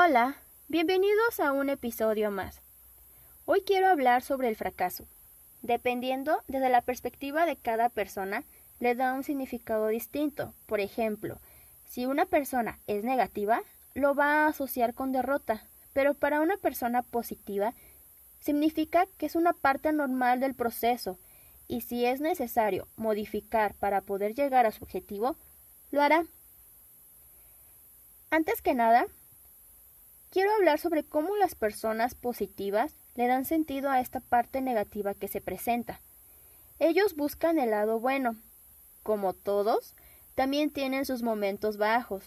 Hola, bienvenidos a un episodio más. Hoy quiero hablar sobre el fracaso. Dependiendo desde la perspectiva de cada persona, le da un significado distinto. Por ejemplo, si una persona es negativa, lo va a asociar con derrota, pero para una persona positiva, significa que es una parte normal del proceso y si es necesario modificar para poder llegar a su objetivo, lo hará. Antes que nada, quiero hablar sobre cómo las personas positivas le dan sentido a esta parte negativa que se presenta. Ellos buscan el lado bueno. Como todos, también tienen sus momentos bajos,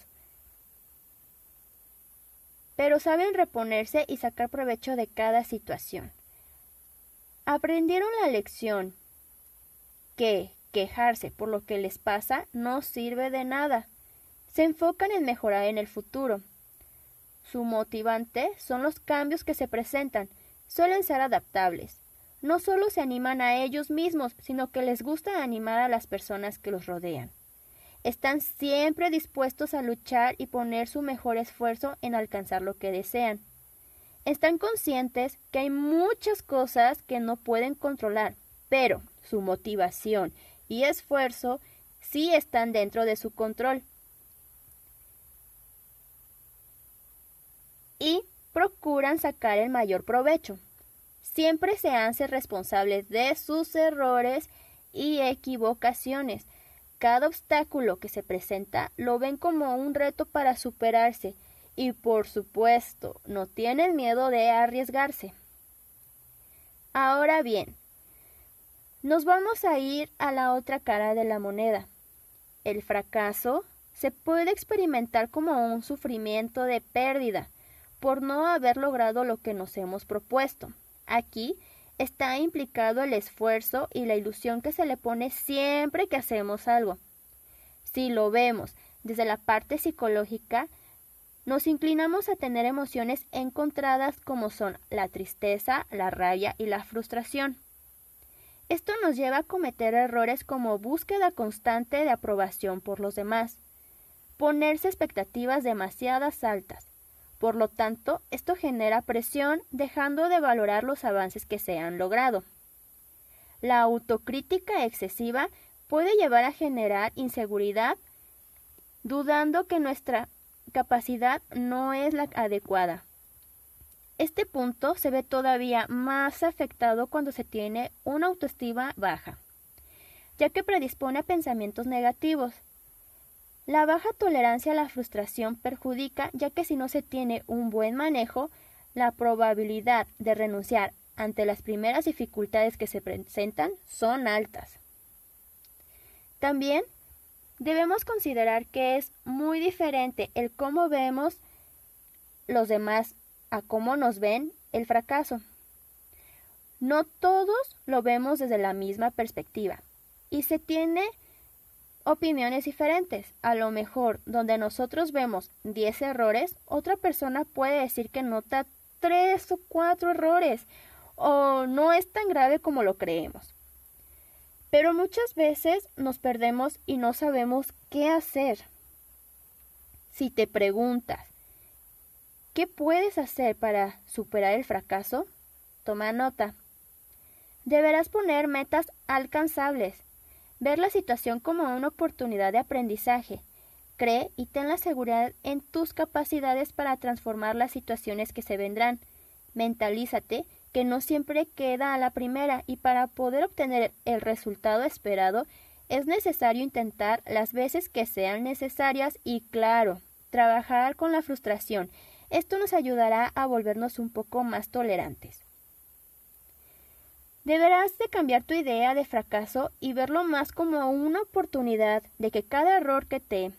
pero saben reponerse y sacar provecho de cada situación. Aprendieron la lección que quejarse por lo que les pasa no sirve de nada. Se enfocan en mejorar en el futuro. Su motivante son los cambios que se presentan. Suelen ser adaptables. No solo se animan a ellos mismos, sino que les gusta animar a las personas que los rodean. Están siempre dispuestos a luchar y poner su mejor esfuerzo en alcanzar lo que desean. Están conscientes que hay muchas cosas que no pueden controlar, pero su motivación y esfuerzo sí están dentro de su control. Y procuran sacar el mayor provecho. Siempre se hacen responsables de sus errores y equivocaciones. Cada obstáculo que se presenta lo ven como un reto para superarse y por supuesto no tienen miedo de arriesgarse. Ahora bien, nos vamos a ir a la otra cara de la moneda. El fracaso se puede experimentar como un sufrimiento de pérdida por no haber logrado lo que nos hemos propuesto. Aquí está implicado el esfuerzo y la ilusión que se le pone siempre que hacemos algo. Si lo vemos desde la parte psicológica, nos inclinamos a tener emociones encontradas como son la tristeza, la rabia y la frustración. Esto nos lleva a cometer errores como búsqueda constante de aprobación por los demás, ponerse expectativas demasiadas altas. Por lo tanto, esto genera presión dejando de valorar los avances que se han logrado. La autocrítica excesiva puede llevar a generar inseguridad, dudando que nuestra capacidad no es la adecuada. Este punto se ve todavía más afectado cuando se tiene una autoestima baja, ya que predispone a pensamientos negativos. La baja tolerancia a la frustración perjudica, ya que si no se tiene un buen manejo, la probabilidad de renunciar ante las primeras dificultades que se presentan son altas. También debemos considerar que es muy diferente el cómo vemos los demás a cómo nos ven el fracaso. No todos lo vemos desde la misma perspectiva y se tiene opiniones diferentes. A lo mejor donde nosotros vemos 10 errores, otra persona puede decir que nota 3 o 4 errores o no es tan grave como lo creemos. Pero muchas veces nos perdemos y no sabemos qué hacer. Si te preguntas, ¿Qué puedes hacer para superar el fracaso? Toma nota. Deberás poner metas alcanzables, ver la situación como una oportunidad de aprendizaje. Cree y ten la seguridad en tus capacidades para transformar las situaciones que se vendrán. Mentalízate que no siempre queda a la primera y para poder obtener el resultado esperado es necesario intentar las veces que sean necesarias y claro, trabajar con la frustración esto nos ayudará a volvernos un poco más tolerantes. Deberás de cambiar tu idea de fracaso y verlo más como una oportunidad de que cada error que te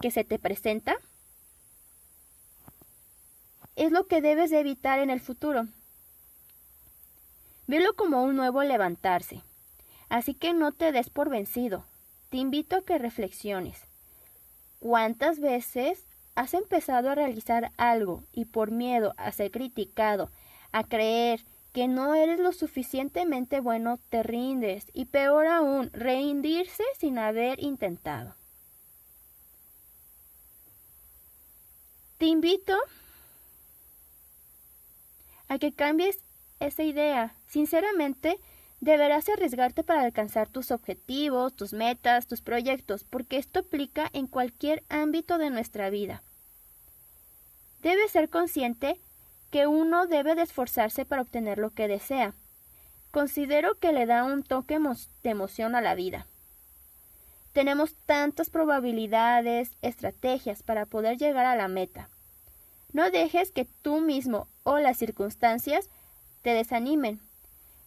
que se te presenta es lo que debes de evitar en el futuro. Velo como un nuevo levantarse. Así que no te des por vencido. Te invito a que reflexiones. ¿Cuántas veces has empezado a realizar algo y por miedo a ser criticado, a creer que no eres lo suficientemente bueno, te rindes y peor aún, rendirse sin haber intentado. Te invito a que cambies esa idea. Sinceramente, deberás arriesgarte para alcanzar tus objetivos, tus metas, tus proyectos, porque esto aplica en cualquier ámbito de nuestra vida. Debes ser consciente que uno debe de esforzarse para obtener lo que desea. Considero que le da un toque de emoción a la vida. Tenemos tantas probabilidades, estrategias para poder llegar a la meta. No dejes que tú mismo o las circunstancias te desanimen.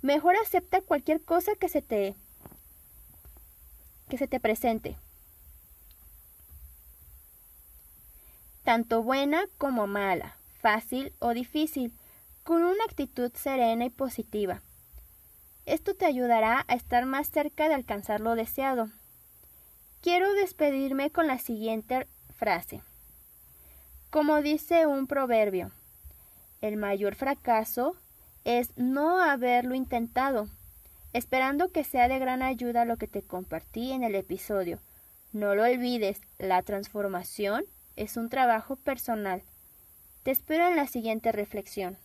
Mejor acepta cualquier cosa que se te que se te presente. Tanto buena como mala, fácil o difícil, con una actitud serena y positiva. Esto te ayudará a estar más cerca de alcanzar lo deseado. Quiero despedirme con la siguiente frase. Como dice un proverbio, el mayor fracaso es no haberlo intentado. Esperando que sea de gran ayuda lo que te compartí en el episodio. No lo olvides, la transformación es un trabajo personal. Te espero en la siguiente reflexión.